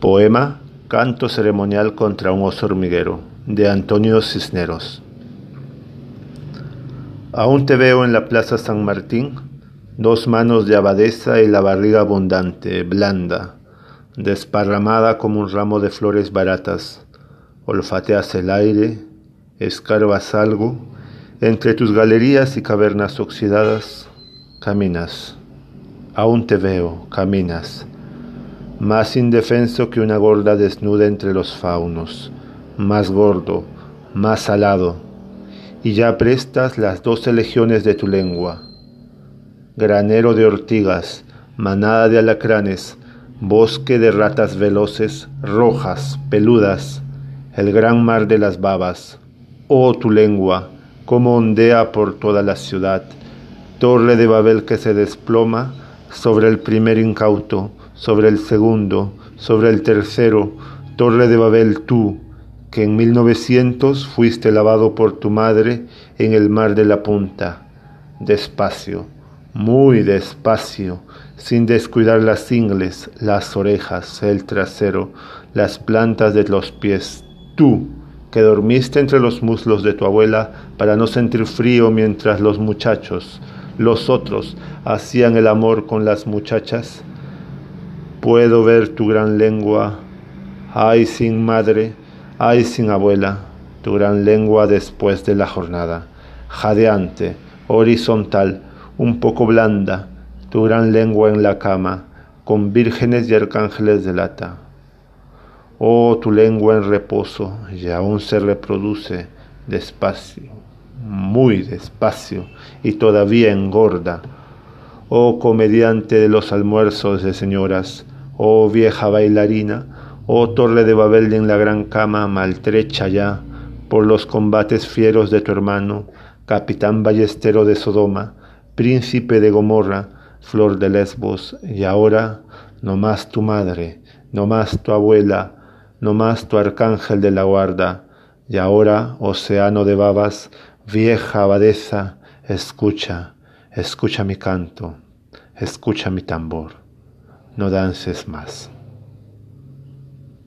Poema Canto ceremonial contra un oso hormiguero de Antonio Cisneros. Aún te veo en la Plaza San Martín, dos manos de abadesa y la barriga abundante, blanda, desparramada como un ramo de flores baratas. Olfateas el aire, escarbas algo, entre tus galerías y cavernas oxidadas, caminas. Aún te veo, caminas más indefenso que una gorda desnuda entre los faunos, más gordo, más alado, y ya prestas las doce legiones de tu lengua. Granero de ortigas, manada de alacranes, bosque de ratas veloces, rojas, peludas, el gran mar de las babas. Oh tu lengua, como ondea por toda la ciudad, torre de Babel que se desploma sobre el primer incauto, sobre el segundo, sobre el tercero, Torre de Babel tú, que en 1900 fuiste lavado por tu madre en el mar de la punta. Despacio, muy despacio, sin descuidar las ingles, las orejas, el trasero, las plantas de los pies. Tú, que dormiste entre los muslos de tu abuela para no sentir frío mientras los muchachos, los otros, hacían el amor con las muchachas. Puedo ver tu gran lengua, ay sin madre, ay sin abuela, tu gran lengua después de la jornada, jadeante, horizontal, un poco blanda, tu gran lengua en la cama, con vírgenes y arcángeles de lata. Oh, tu lengua en reposo y aún se reproduce despacio, muy despacio y todavía engorda. Oh comediante de los almuerzos de señoras, oh vieja bailarina, oh torre de Babel en la gran cama, maltrecha ya por los combates fieros de tu hermano, capitán ballestero de Sodoma, príncipe de Gomorra, flor de Lesbos, y ahora no más tu madre, no más tu abuela, no más tu arcángel de la guarda, y ahora, océano de babas, vieja abadesa, escucha, escucha mi canto, escucha mi tambor no dances más.